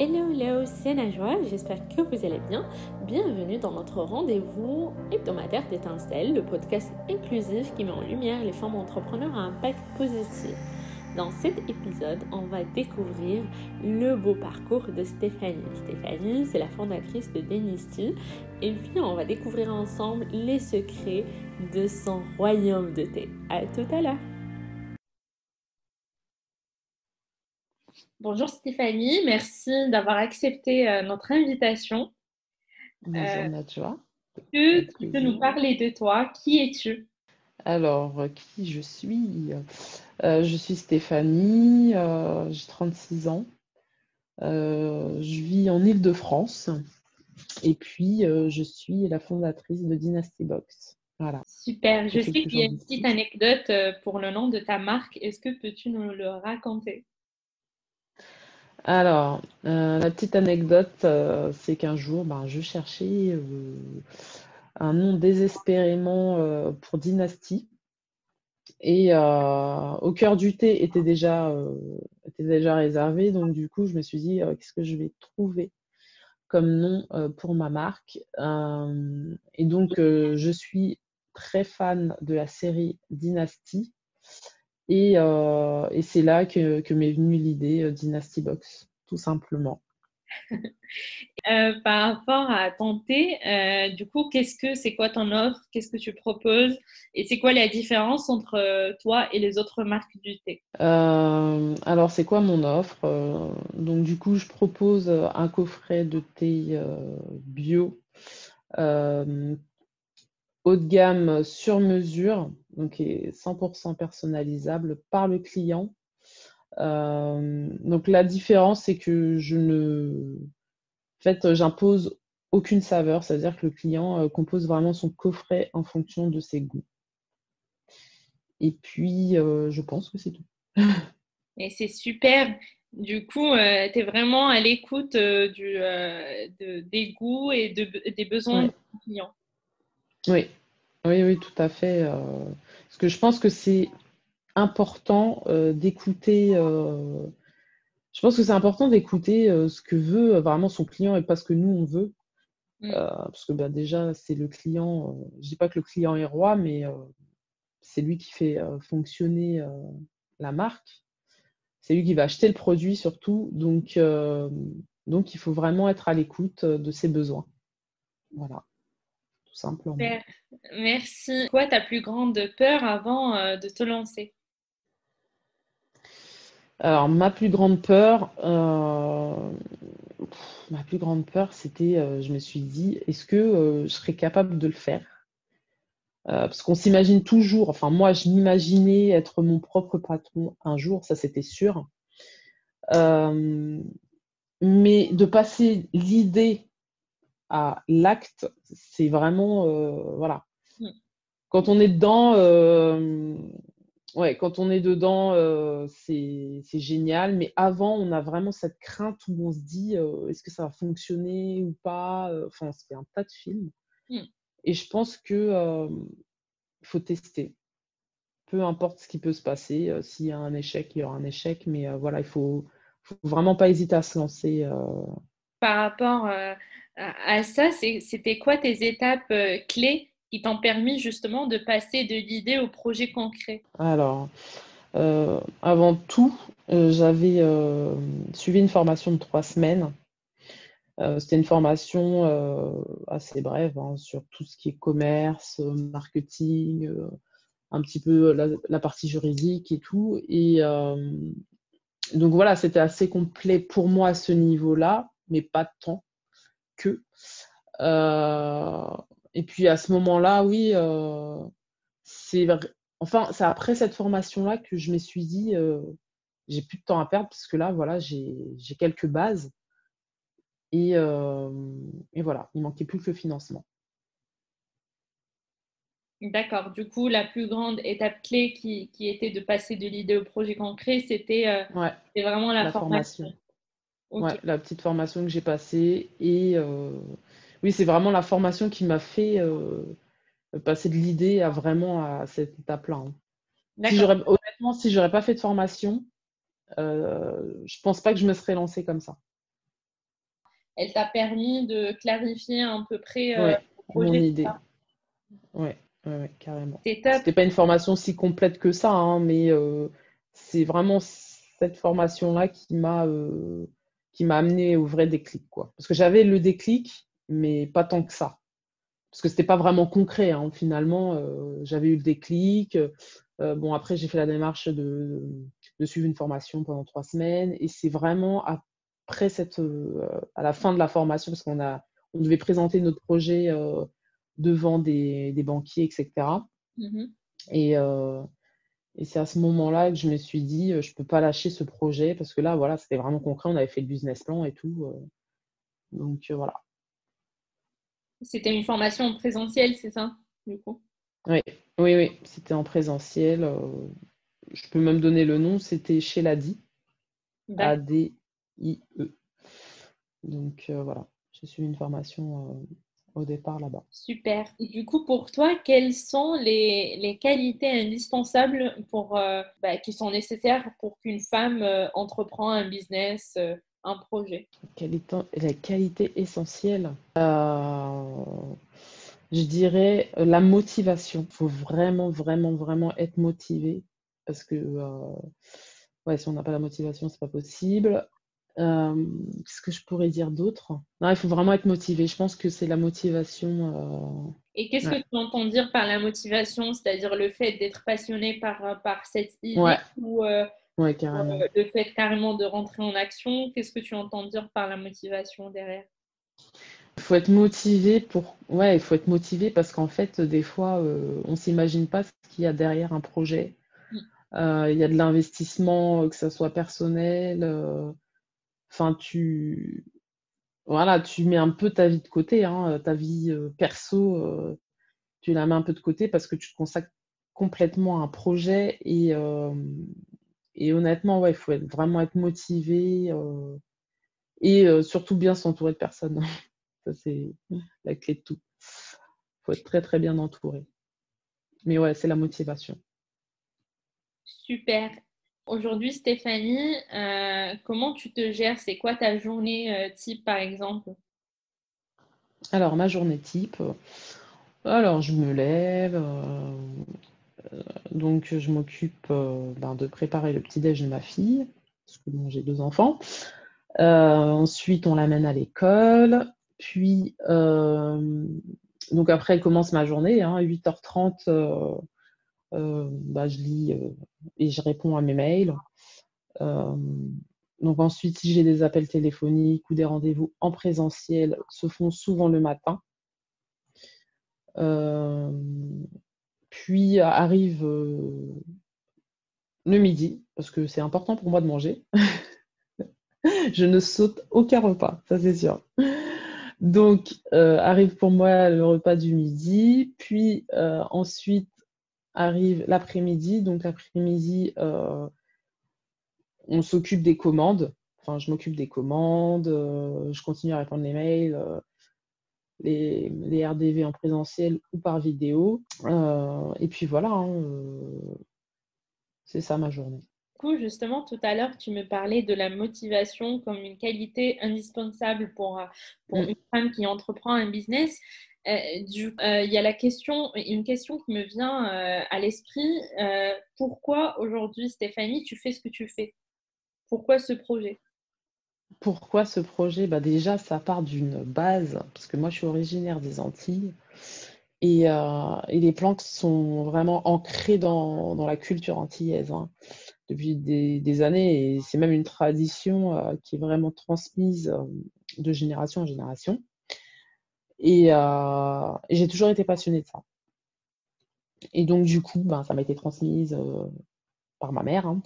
Hello, hello, c'est Najwa, j'espère que vous allez bien. Bienvenue dans notre rendez-vous hebdomadaire d'étincelles, le podcast inclusif qui met en lumière les femmes entrepreneurs à impact positif. Dans cet épisode, on va découvrir le beau parcours de Stéphanie. Stéphanie, c'est la fondatrice de Denisty. Et puis, on va découvrir ensemble les secrets de son royaume de thé. À tout à l'heure! Bonjour Stéphanie, merci d'avoir accepté euh, notre invitation. Bonjour euh, Nadja. Tu peux nous parler de toi Qui es-tu? Alors, qui je suis? Euh, Je suis Stéphanie, j'ai 36 ans. je vis en Ile-de-France et puis je suis la fondatrice de Dynasty Box. Voilà. Super, je sais qu'il y a une petite anecdote pour le nom de ta marque. Est-ce que peux-tu nous le raconter? Alors, euh, la petite anecdote, euh, c'est qu'un jour, ben, je cherchais euh, un nom désespérément pour Dynastie. Et au cœur du thé était déjà, était déjà réservé. Donc, du coup, je me suis dit, qu'est-ce que je vais trouver comme nom pour ma marque? Et donc, je suis très fan de la série Dynastie. Euh, et, c'est là que, m'est venue l'idée euh, Dynasty Box, tout simplement. Euh, par rapport à ton thé, du coup, qu'est-ce que c'est quoi ton offre? Qu'est-ce que tu proposes? Et c'est quoi la différence entre toi et les autres marques du thé? Alors, c'est quoi mon offre? Donc, du coup, je propose un coffret de thé bio haut de gamme sur mesure, donc est 100% personnalisable par le client. Euh, donc la différence, c'est que je ne, en fait, j'impose aucune saveur, c'est-à-dire que le client euh, compose vraiment son coffret en fonction de ses goûts. Et puis, euh, je pense que c'est tout. Et c'est super. Du coup, tu es vraiment à l'écoute des goûts et des besoins du client. Oui, oui, oui, tout à fait. Euh, parce que je pense que c'est important euh, d'écouter. Euh, je pense que c'est important d'écouter ce que veut vraiment son client et pas ce que nous on veut. Mm. parce que bah, déjà, c'est le client. je dis pas que le client est roi, mais c'est lui qui fait fonctionner la marque. C'est lui qui va acheter le produit surtout. Donc, donc il faut vraiment être à l'écoute de ses besoins. Voilà simplement. Merci. Quoi ta plus grande peur avant euh, de te lancer? Alors, ma plus grande peur, euh, ma plus grande peur, c'était, euh, je me suis dit, est-ce que je serais capable de le faire? Parce qu'on s'imagine toujours, enfin moi, je m'imaginais être mon propre patron un jour, ça c'était sûr. mais de passer l'idée à l'acte, c'est vraiment euh, voilà. Mm. Quand on est dedans, euh, ouais, quand on est dedans, euh, c'est génial. Mais avant, on a vraiment cette crainte où on se dit est-ce que ça va fonctionner ou pas. Enfin, on se fait un tas de films. Mm. Et je pense que faut tester. Peu importe ce qui peut se passer, s'il y a un échec, il y aura un échec. Mais voilà, il faut, faut vraiment pas hésiter à se lancer. Par rapport à ça, c'était quoi tes étapes euh, clés qui t'ont permis justement de passer de l'idée au projet concret? Alors, euh, avant tout, euh, j'avais suivi une formation de trois semaines. C'était une formation assez brève hein, sur tout ce qui est commerce, marketing, un petit peu la, la, partie juridique et tout. Et donc voilà, c'était assez complet pour moi à ce niveau-là, mais pas tant que. Euh, et puis à ce moment-là, oui, euh, c'est enfin, c'est après cette formation-là que je me suis dit, euh, j'ai plus de temps à perdre parce que là, voilà, j'ai quelques bases. Et, et, voilà, il manquait plus que le financement. D'accord. Du coup, la plus grande étape clé qui, qui était de passer de l'idée au projet concret, c'était ouais, vraiment la, formation. Ouais, la petite formation que j'ai passée. Et euh, oui, c'est vraiment la formation qui m'a fait euh, passer de l'idée à vraiment à cette étape-là. Hein. Si honnêtement, si j'aurais pas fait de formation, euh, je pense pas que je me serais lancée comme ça. elle t'a permis de clarifier à peu près le projet. Mon idée. Ouais, ouais, carrément. C'était pas une formation si complète que ça, hein, mais c'est vraiment cette formation-là qui m'a qui m'a amené au vrai déclic. Quoi. Parce que j'avais le déclic, mais pas tant que ça. Parce que ce n'était pas vraiment concret. Hein. Finalement, euh, j'avais eu le déclic. Euh, bon, après, j'ai fait la démarche de, de, suivre une formation pendant trois semaines. Et c'est vraiment après cette, euh, à la fin de la formation, parce qu'on a, on devait présenter notre projet devant des, des, banquiers, etc. Et, et c'est à ce moment-là que je me suis dit, je ne peux pas lâcher ce projet parce que là, voilà, c'était vraiment concret. On avait fait le business plan et tout. donc voilà. C'était une formation en présentiel, c'est ça, du coup? Oui, oui, oui. C'était en présentiel. je peux même donner le nom. C'était chez l'ADI. A-D-I-E. Donc voilà, j'ai suivi une formation au départ là-bas. Super. Et du coup, pour toi, quelles sont les, qualités indispensables pour, euh, bah, qui sont nécessaires pour qu'une femme euh, entreprend un business, euh, un projet? La qualité essentielle, je dirais la motivation. Il faut vraiment, vraiment, vraiment être motivé parce que ouais, si on n'a pas la motivation, c'est pas possible. Euh, qu'est-ce que je pourrais dire d'autre? Non, il faut vraiment être motivé. Je pense que c'est la motivation. Euh, Et qu'est-ce que tu entends dire par la motivation? C'est-à-dire le fait d'être passionné par, par cette idée ou euh, carrément. le fait carrément de rentrer en action? Qu'est-ce que tu entends dire par la motivation derrière? Il faut être motivé pour ouais il faut être motivé parce qu'en fait des fois on s'imagine pas ce qu'il y a derrière un projet mm. il y a de l'investissement que ce soit personnel Enfin, tu, voilà, tu mets un peu ta vie de côté, hein, ta vie euh, perso, euh, tu la mets un peu de côté parce que tu te consacres complètement à un projet et, euh, honnêtement, ouais, il faut vraiment être motivé et surtout bien s'entourer de personnes. Ça, c'est la clé de tout. Il faut être très, très bien entouré. Mais ouais, c'est la motivation. Super. Aujourd'hui, Stéphanie, euh, comment tu te gères? C'est quoi ta journée euh, type, par exemple? Alors, ma journée type, alors je me lève, euh, donc je m'occupe ben, de préparer le petit-déj de ma fille, parce que j'ai deux enfants. ensuite, on l'amène à l'école. Puis, donc après, commence ma journée, hein, 8h30 euh, bah, je lis euh, et je réponds à mes mails. Euh, donc ensuite, si j'ai des appels téléphoniques ou des rendez-vous en présentiel, se font souvent le matin. puis arrive le midi, parce que c'est important pour moi de manger. je ne saute aucun repas, ça c'est sûr. Donc arrive pour moi le repas du midi, puis ensuite arrive l'après-midi. Donc l'après-midi, euh, on s'occupe des commandes. Enfin, je m'occupe des commandes, euh, je continue à répondre les mails, euh, les, les, RDV en présentiel ou par vidéo. et puis voilà, hein, c'est ça ma journée. Du coup, justement, tout à l'heure, tu me parlais de la motivation comme une qualité indispensable pour, pour mm. une femme qui entreprend un business. Euh, euh, il y a la question, une question qui me vient euh, à l'esprit. pourquoi aujourd'hui, Stéphanie, tu fais ce que tu fais? Pourquoi ce projet? Pourquoi ce projet? Bah Déjà, ça part d'une base, parce que moi, je suis originaire des Antilles. Et, les plantes sont vraiment ancrées dans, la culture antillaise hein, depuis des, années. Et c'est même une tradition qui est vraiment transmise de génération en génération. Euh, et, j'ai toujours été passionnée de ça. Et donc, du coup, ben, ça m'a été transmise euh, par ma mère. Hein.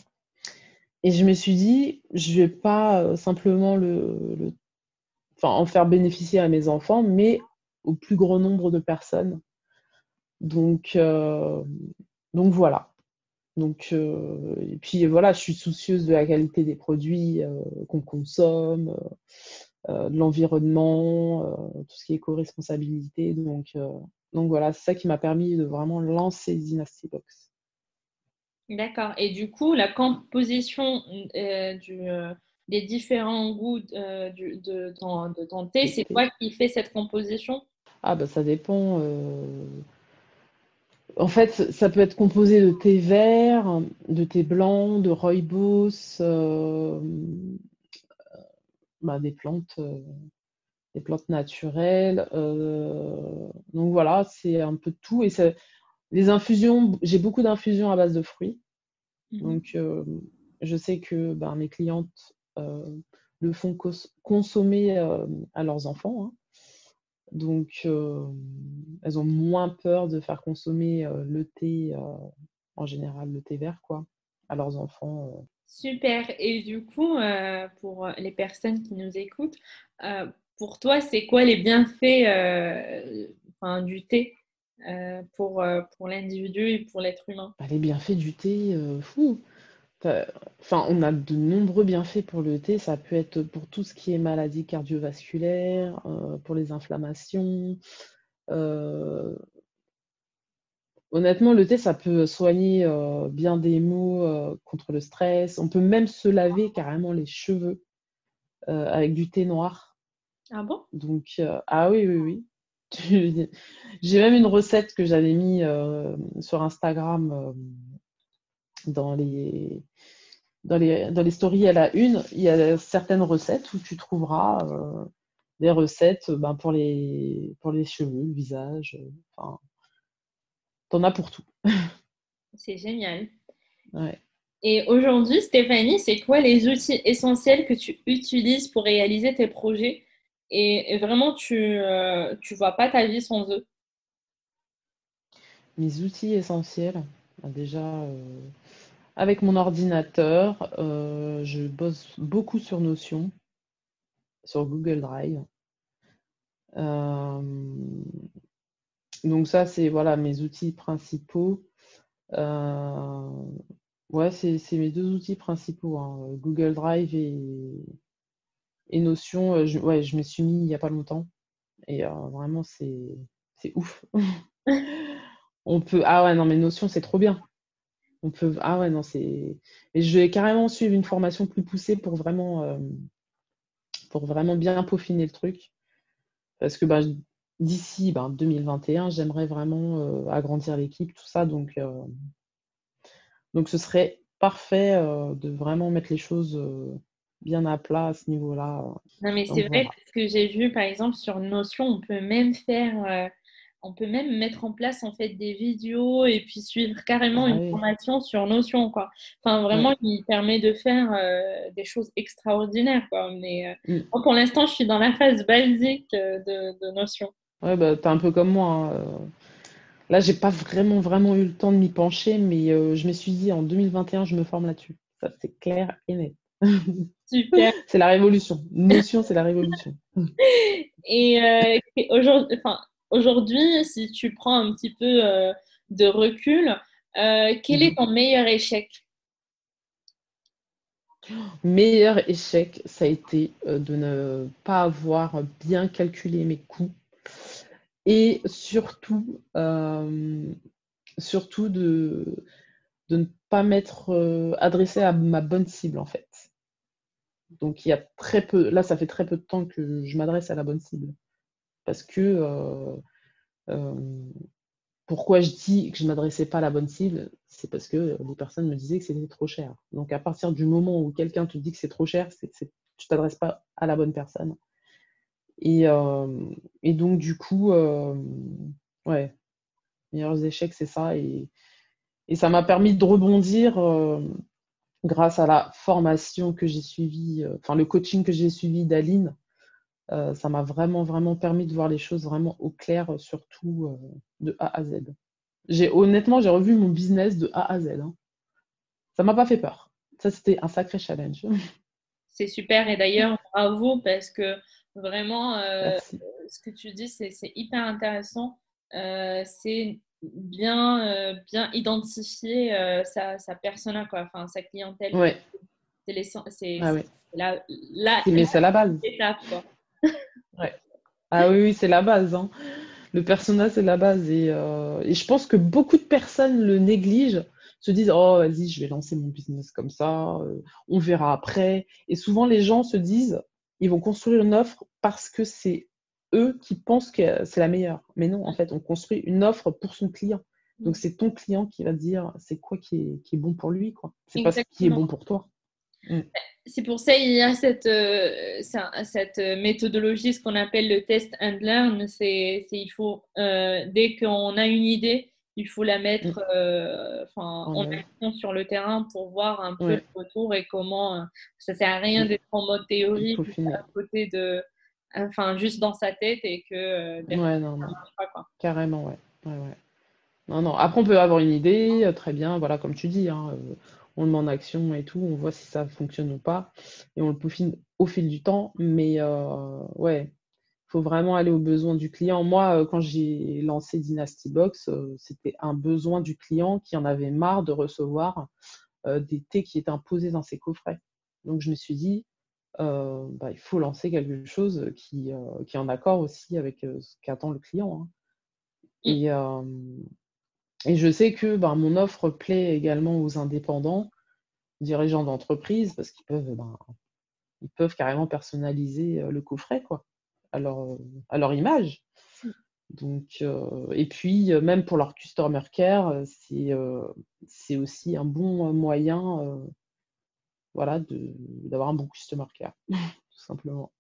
Et je me suis dit, je vais pas euh, simplement le, en faire bénéficier à mes enfants, mais au plus grand nombre de personnes. Donc, donc voilà. Donc, et puis voilà, je suis soucieuse de la qualité des produits qu'on consomme. Euh, de l'environnement, euh, tout ce qui est éco-responsabilité. Donc, euh, donc voilà, c'est ça qui m'a permis de vraiment lancer Dynasty Box. D'accord. Et du coup, la composition du, les différents goûts de, de, ton, de thé, c'est quoi qui fait cette composition? Ah, bah ça dépend. En fait, ça peut être composé de thé vert, de thé blanc, de rooibos, bah, des plantes, euh, des plantes naturelles. Euh, donc voilà, c'est un peu tout. Et les infusions, j'ai beaucoup d'infusions à base de fruits. Mmh donc je sais que ben, mes clientes le font consommer à leurs enfants. Hein. Donc, euh, elles ont moins peur de faire consommer euh, le thé, euh, en général le thé vert, quoi, à leurs enfants. Super. Et du coup, pour les personnes qui nous écoutent, pour toi, c'est quoi les bienfaits du thé pour, l'individu et pour l'être humain? Bah, Les bienfaits du thé, fou. Enfin, on a de nombreux bienfaits pour le thé. Ça peut être pour tout ce qui est maladie cardiovasculaire, euh, pour les inflammations. Euh, honnêtement, le thé, ça peut soigner euh, bien des maux contre le stress. On peut même se laver carrément les cheveux avec du thé noir. Ah bon? Donc, ah oui, oui, oui. J'ai même une recette que j'avais mis sur Instagram dans les, dans les, dans les stories à la une, il y a certaines recettes où tu trouveras euh, des recettes ben, pour, les, pour les cheveux, le visage. Euh, enfin, t'en as pour tout. C'est génial. Et aujourd'hui, Stéphanie, c'est quoi les outils essentiels que tu utilises pour réaliser tes projets et, vraiment, tu ne euh, vois pas ta vie sans eux? Mes outils essentiels, ben, déjà, avec mon ordinateur, euh, je bosse beaucoup sur Notion, sur Google Drive. Euh, donc ça, c'est voilà mes outils principaux. Euh, ouais, c'est mes deux outils principaux, hein, Google Drive et, et Notion. Je, ouais, je me suis mis il n'y a pas longtemps. Et vraiment, c'est ouf. On peut. Ah ouais, non, mais Notion, c'est trop bien. On peut. Ah ouais, non, c'est. Et je vais carrément suivre une formation plus poussée pour vraiment, euh, pour vraiment bien peaufiner le truc. Parce que bah, d'ici 2021, bah, j'aimerais vraiment euh, agrandir l'équipe, tout ça. Donc, euh, donc ce serait parfait de vraiment mettre les choses bien à plat à ce niveau-là. Non, mais c'est vrai, parce que j'ai vu, par exemple, sur Notion, on peut même faire on peut même mettre en place en fait des vidéos et puis suivre carrément ah une formation sur Notion quoi. Enfin vraiment il permet de faire euh, des choses extraordinaires quoi. Mais euh, mm. pour l'instant je suis dans la phase basique euh, de, Notion. Ouais bah t'es un peu comme moi. Hein, Là j'ai pas vraiment vraiment eu le temps de m'y pencher mais je me suis dit en 2021 je me forme là-dessus. Ça c'est clair et net. Super. c'est la révolution. Notion c'est la révolution. et aujourd'hui, enfin Aujourd'hui, si tu prends un petit peu euh, de recul, euh, quel est mhm. ton meilleur échec? Meilleur échec, ça a été euh, de ne pas avoir bien calculé mes coûts et surtout, surtout de, ne pas m'être adressé à ma bonne cible en fait. Donc il y a très peu, là ça fait très peu de temps que je m'adresse à la bonne cible parce que euh, euh, pourquoi je dis que je ne m'adressais pas à la bonne cible, c'est parce que les personnes me disaient que c'était trop cher. Donc à partir du moment où quelqu'un te dit que c'est trop cher, c'est que tu ne t'adresses pas à la bonne personne. Et, euh, donc du coup, ouais, meilleurs échecs, c'est ça. Et, et ça m'a permis de rebondir grâce à la formation que j'ai suivie, enfin le coaching que j'ai suivi d'Aline, euh, ça m'a vraiment, vraiment permis de voir les choses vraiment au clair, euh, surtout euh, de A à Z. J'ai honnêtement, j'ai revu mon business de A à Z. Hein. Ça m'a pas fait peur. Ça, c'était un sacré challenge. C'est super. Et d'ailleurs, bravo parce que vraiment, ce que tu dis, c'est hyper intéressant. c'est bien, bien identifier sa, sa persona, quoi. Enfin, sa clientèle. Ouais. C'est ah la, la, la, base. quoi. Ouais. Ah oui, c'est la base. Hein. Le personnage, c'est la base. Et, euh, et, je pense que beaucoup de personnes le négligent, se disent Oh, vas-y, je vais lancer mon business comme ça, on verra après. Et souvent, les gens se disent Ils vont construire une offre parce que c'est eux qui pensent que c'est la meilleure. Mais non, en fait, on construit une offre pour son client. Donc, c'est ton client qui va dire c'est quoi qui est, qui est, bon pour lui, quoi. C'est pas ce qui est bon pour toi. Mm. C'est pour ça qu'il y a cette, euh, cette méthodologie, ce qu'on appelle le test and learn. C'est il faut, euh, dès qu'on a une idée, il faut la mettre mm. euh, en action sur le terrain pour voir un peu le retour et comment. ça sert à rien mm. d'être en mode théorique à côté de. Enfin, juste dans sa tête et que. ouais, non, non. Carrément, ouais. ouais, ouais. Non, non. Après, on peut avoir une idée, très bien, voilà, comme tu dis. Hein, on le met en action et tout, on voit si ça fonctionne ou pas, et on le peaufine au fil du temps. Mais euh, ouais, faut vraiment aller aux besoins du client. Moi, euh, quand j'ai lancé Dynasty Box, euh, c'était un besoin du client qui en avait marre de recevoir des thés qui étaient imposés dans ses coffrets. Donc je me suis dit, bah, il faut lancer quelque chose qui, qui est en accord aussi avec ce qu'attend le client. Hein. Mmh. Et, et je sais que ben, mon offre plaît également aux indépendants, dirigeants d'entreprise, parce qu'ils peuvent, ben, ils peuvent carrément personnaliser euh, le coffret quoi, à, leur, à leur image. Mmh. Donc, euh, et puis, euh, même pour leur customer care, c'est aussi un bon moyen voilà, d'avoir un bon customer care, tout simplement.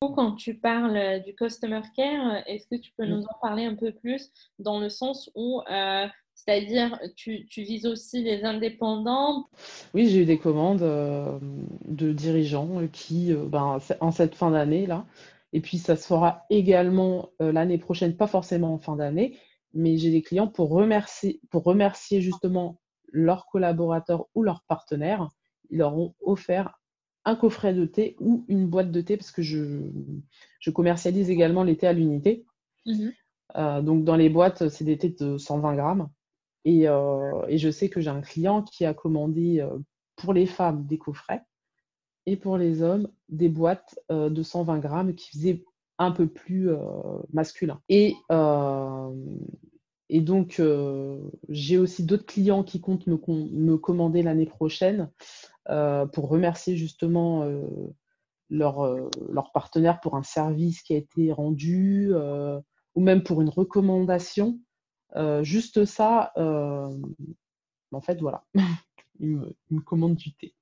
Quand tu parles euh, du customer care, euh, est-ce que tu peux nous en parler un peu plus dans le sens où, euh, c'est-à-dire, tu, tu, vises aussi les indépendants? Oui, j'ai eu des commandes de dirigeants qui, ben, en cette fin d'année là, et puis ça se fera également l'année prochaine, pas forcément en fin d'année, mais j'ai des clients pour remercier, pour remercier justement leurs collaborateurs ou leurs partenaires. Ils leur ont offert un coffret de thé ou une boîte de thé parce que je, je commercialise également les thés à l'unité. Mhm. Euh, donc dans les boîtes, c'est des thés de 120 grammes. Et, euh, et je sais que j'ai un client qui a commandé euh, pour les femmes des coffrets et pour les hommes des boîtes de 120 grammes qui faisaient un peu plus masculin. Et, et donc, j'ai aussi d'autres clients qui comptent me, commander l'année prochaine euh, pour remercier justement euh, leur, euh, leur, partenaire pour un service qui a été rendu ou même pour une recommandation. juste ça, en fait, voilà, il me commande du thé.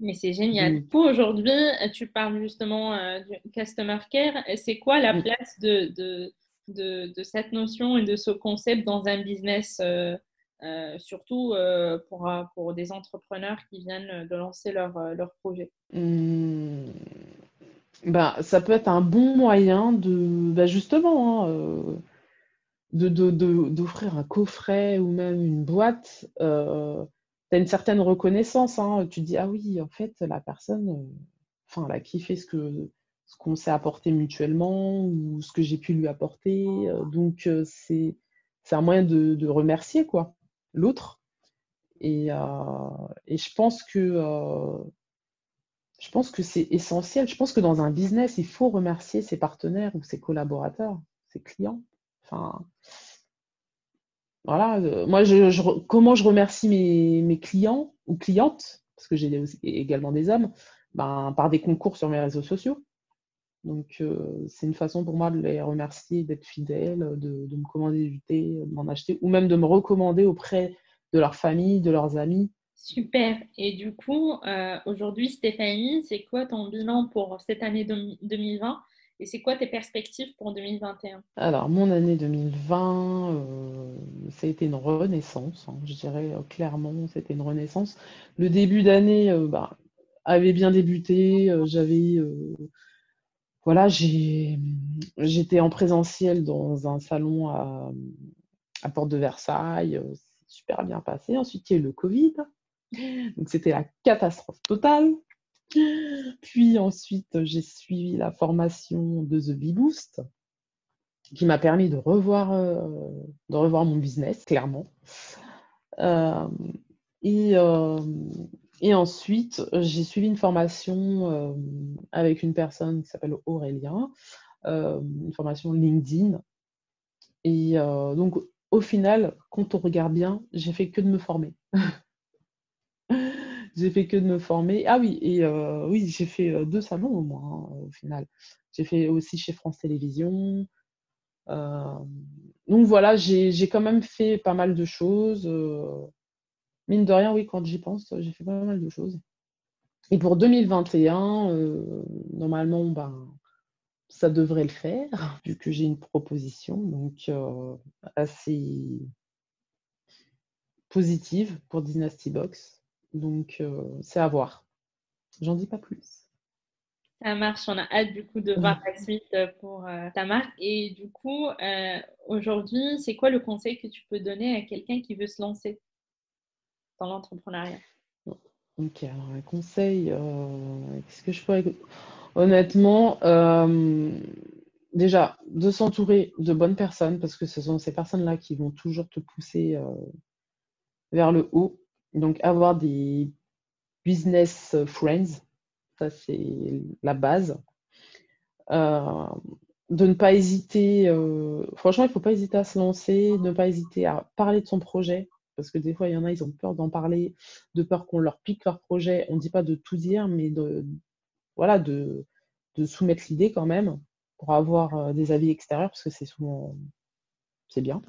Mais c'est génial. Pour aujourd'hui, tu parles justement du Customer Care. C'est quoi la place de, de, de, de, cette notion et de ce concept dans un business euh, surtout euh, pour, euh, pour des entrepreneurs qui viennent de lancer leur, leur projet? Mmh. bah, Ça peut être un bon moyen de, bah, justement, hein, de, d'offrir un coffret ou même une boîte. Tu as une certaine reconnaissance. Hein. Tu dis, ah oui, en fait, la personne, enfin, elle a ce que ce qu'on s'est apporté mutuellement ou ce que j'ai pu lui apporter. Donc, c'est, c'est un moyen de, remercier, quoi l'autre. Et, euh, et, je pense que euh, je pense que c'est essentiel. Je pense que dans un business, il faut remercier ses partenaires ou ses collaborateurs, ses clients. Enfin, voilà. Euh, moi, comment je remercie mes, clients ou clientes, parce que j'ai également des hommes, ben, par des concours sur mes réseaux sociaux. Donc, c'est une façon pour moi de les remercier, d'être fidèles, de, me commander du thé, de m'en acheter, ou même de me recommander auprès de leur famille, de leurs amis. Super. Et du coup, aujourd'hui, Stéphanie, c'est quoi ton bilan pour cette année 2020 et c'est quoi tes perspectives pour 2021 Alors, mon année 2020, ça a été une renaissance, hein, je dirais clairement, c'était une renaissance. Le début d'année bah, avait bien débuté, j'avais voilà, j'étais en présentiel dans un salon à, Porte de Versailles. Euh, super bien passé. Ensuite, il y a eu le Covid. Donc, c'était la catastrophe totale. Puis ensuite, j'ai suivi la formation de The Bee Boost, qui m'a permis de revoir, euh, de revoir mon business, clairement. Euh, et, et ensuite, j'ai suivi une formation euh, avec une personne qui s'appelle Aurélien, euh, une formation LinkedIn. Et euh, donc, au final, quand on regarde bien, j'ai fait que de me former. j'ai fait que de me former. Ah oui, et euh, oui, j'ai fait euh, deux salons au moins, hein, au final. J'ai fait aussi chez France Télévisions. Euh, donc voilà, j'ai quand même fait pas mal de choses. mine de rien, oui, quand j'y pense, j'ai fait pas mal de choses. Et pour 2021, normalement, ben, ça devrait le faire, vu que j'ai une proposition donc assez positive pour Dynasty Box. Donc, c'est à voir. J'en dis pas plus. Ça marche, on a hâte du coup de voir la suite pour ta marque. Et du coup, aujourd'hui, c'est quoi le conseil que tu peux donner à quelqu'un qui veut se lancer dans l'entrepreneuriat? Ok, alors un conseil, qu'est-ce que je pourrais... Honnêtement, déjà, de s'entourer de bonnes personnes, parce que ce sont ces personnes-là qui vont toujours te pousser vers le haut. Donc, avoir des business friends, ça c'est la base. Euh, de ne pas hésiter, euh, franchement, il ne faut pas hésiter à se lancer, ne pas hésiter à parler de son projet, parce que des fois, il y en a, ils ont peur d'en parler, de peur qu'on leur pique leur projet. On ne dit pas de tout dire, mais de, voilà, de, de soumettre l'idée quand même pour avoir euh, des avis extérieurs, parce que c'est souvent, c'est bien.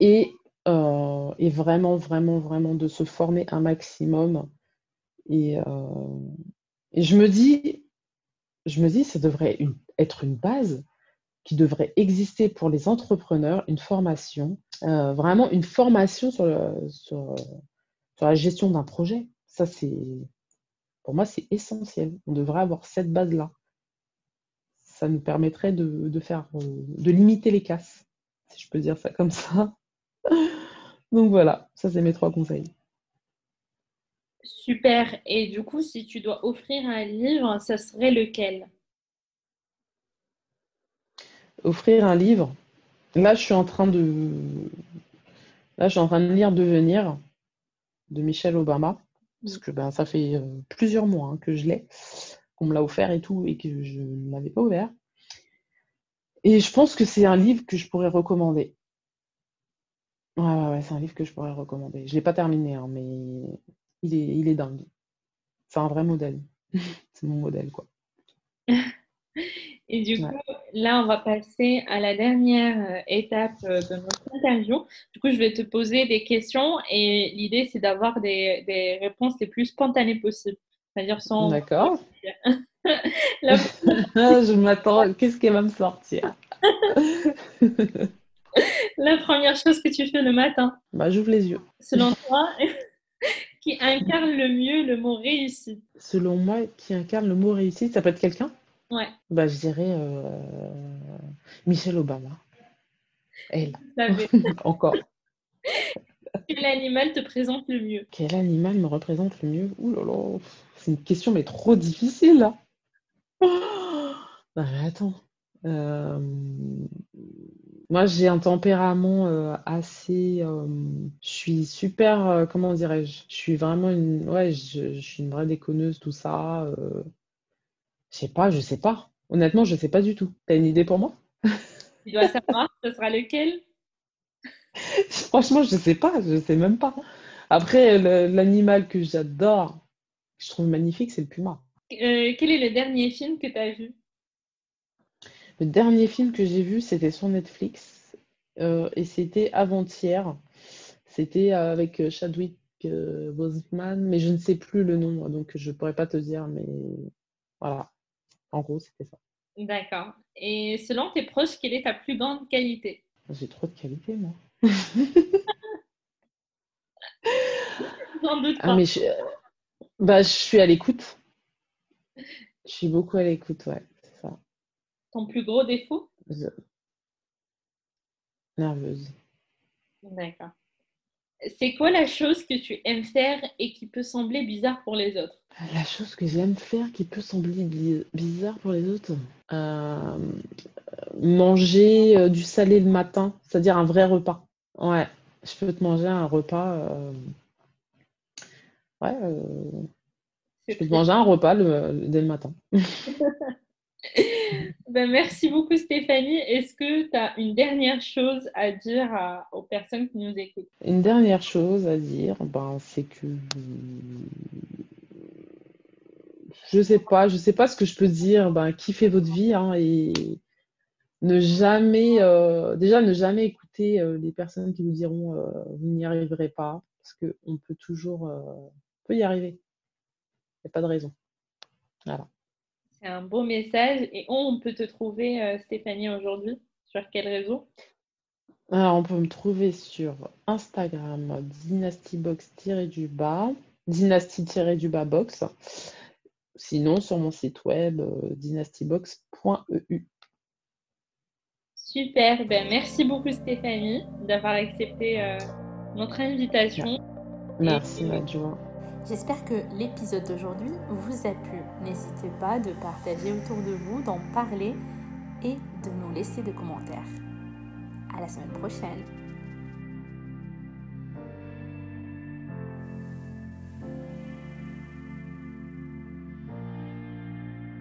Et euh, et vraiment, vraiment, vraiment de se former un maximum. Et, euh, je me dis, je me dis, ça devrait être une base qui devrait exister pour les entrepreneurs, une formation, euh, vraiment une formation sur, sur, la gestion d'un projet. Ça, c'est, pour moi, c'est essentiel. On devrait avoir cette base-là. Ça nous permettrait de, de faire, de limiter les casses, si je peux dire ça comme ça. Donc voilà, ça c'est mes trois conseils. Super. Et du coup, si tu dois offrir un livre, ça serait lequel? Offrir un livre? Là, je suis en train de. Là, je suis en train de lire Devenir de Michelle Obama. Parce que ben, ça fait euh, plusieurs mois hein, que je l'ai, qu'on me l'a offert et tout, et que je ne l'avais pas ouvert. Et je pense que c'est un livre que je pourrais recommander. Ouais, ouais, c'est un livre que je pourrais recommander. Je ne l'ai pas terminé, hein, mais il est, il est dingue. C'est un vrai modèle. c'est mon modèle, quoi. Et du coup, là, on va passer à la dernière euh, étape euh, de notre interview. Du coup, je vais te poser des questions et l'idée, c'est d'avoir des, des réponses les plus spontanées possibles. C'est-à-dire sans. D'accord. je m'attends. Qu'est-ce qui va me sortir? La première chose que tu fais le matin Bah, j'ouvre les yeux. Selon toi, qui incarne le mieux le mot réussite? Selon moi, qui incarne le mot réussite, ça peut être quelqu'un? Ouais. Bah, je dirais euh, Michelle Obama. Elle. Encore. Quel animal te présente le mieux? Quel animal me représente le mieux? Ouh là là, c'est une question mais trop difficile là. Non mais attends. Euh, moi, j'ai un tempérament euh, assez. Euh, je suis super. Euh, comment dirais-je? Je suis vraiment une. Ouais, je, je suis une vraie déconneuse, tout ça. je sais pas, je sais pas. Honnêtement, je sais pas du tout. T'as une idée pour moi? Tu dois savoir, ce sera lequel? Franchement, je sais pas, je sais même pas. Après, l'animal que j'adore, que je trouve magnifique, c'est le puma. quel est le dernier film que tu as vu? Le dernier film que j'ai vu, c'était sur Netflix euh, et c'était avant-hier. C'était avec euh, Chadwick euh, Boseman, mais je ne sais plus le nom, donc je ne pourrais pas te dire, mais voilà. En gros, c'était ça. D'accord. Et selon tes proches, quelle est ta plus grande qualité? J'ai trop de qualité, moi. J'en doute ah, mais je... Bah, je suis à l'écoute. Je suis beaucoup à l'écoute, ouais. Ton plus gros défaut? Nerveuse. D'accord. C'est quoi la chose que tu aimes faire et qui peut sembler bizarre pour les autres? La chose que j'aime faire qui peut sembler bizarre pour les autres euh, Manger euh, du salé le matin, c'est-à-dire un vrai repas. Ouais, je peux te manger un repas. Euh, ouais, je peux te manger un repas dès le matin. Ben, merci beaucoup Stéphanie. Est-ce que tu as une dernière chose à dire aux personnes qui nous écoutent? Une dernière chose à dire, ben, c'est que je sais pas, je sais pas ce que je peux dire. Ben, kiffez votre vie hein, et ne jamais, euh, déjà ne jamais écouter euh, les personnes qui vous diront euh, vous n'y arriverez pas, parce qu'on peut toujours, y arriver. Il n'y a pas de raison. Voilà. C'est un beau message. Et on peut te trouver, euh, Stéphanie, aujourd'hui Sur quel réseau? Alors, on peut me trouver sur Instagram, dynastybox-du-bas, dynasty-du-bas-box. Sinon, sur mon site web, euh, dynastybox.eu. Super, ben, merci beaucoup Stéphanie d'avoir accepté euh, notre invitation. Merci, Nadjoa. J'espère que l'épisode d'aujourd'hui vous a plu. N'hésitez pas de partager autour de vous, d'en parler et de nous laisser des commentaires. À la semaine prochaine.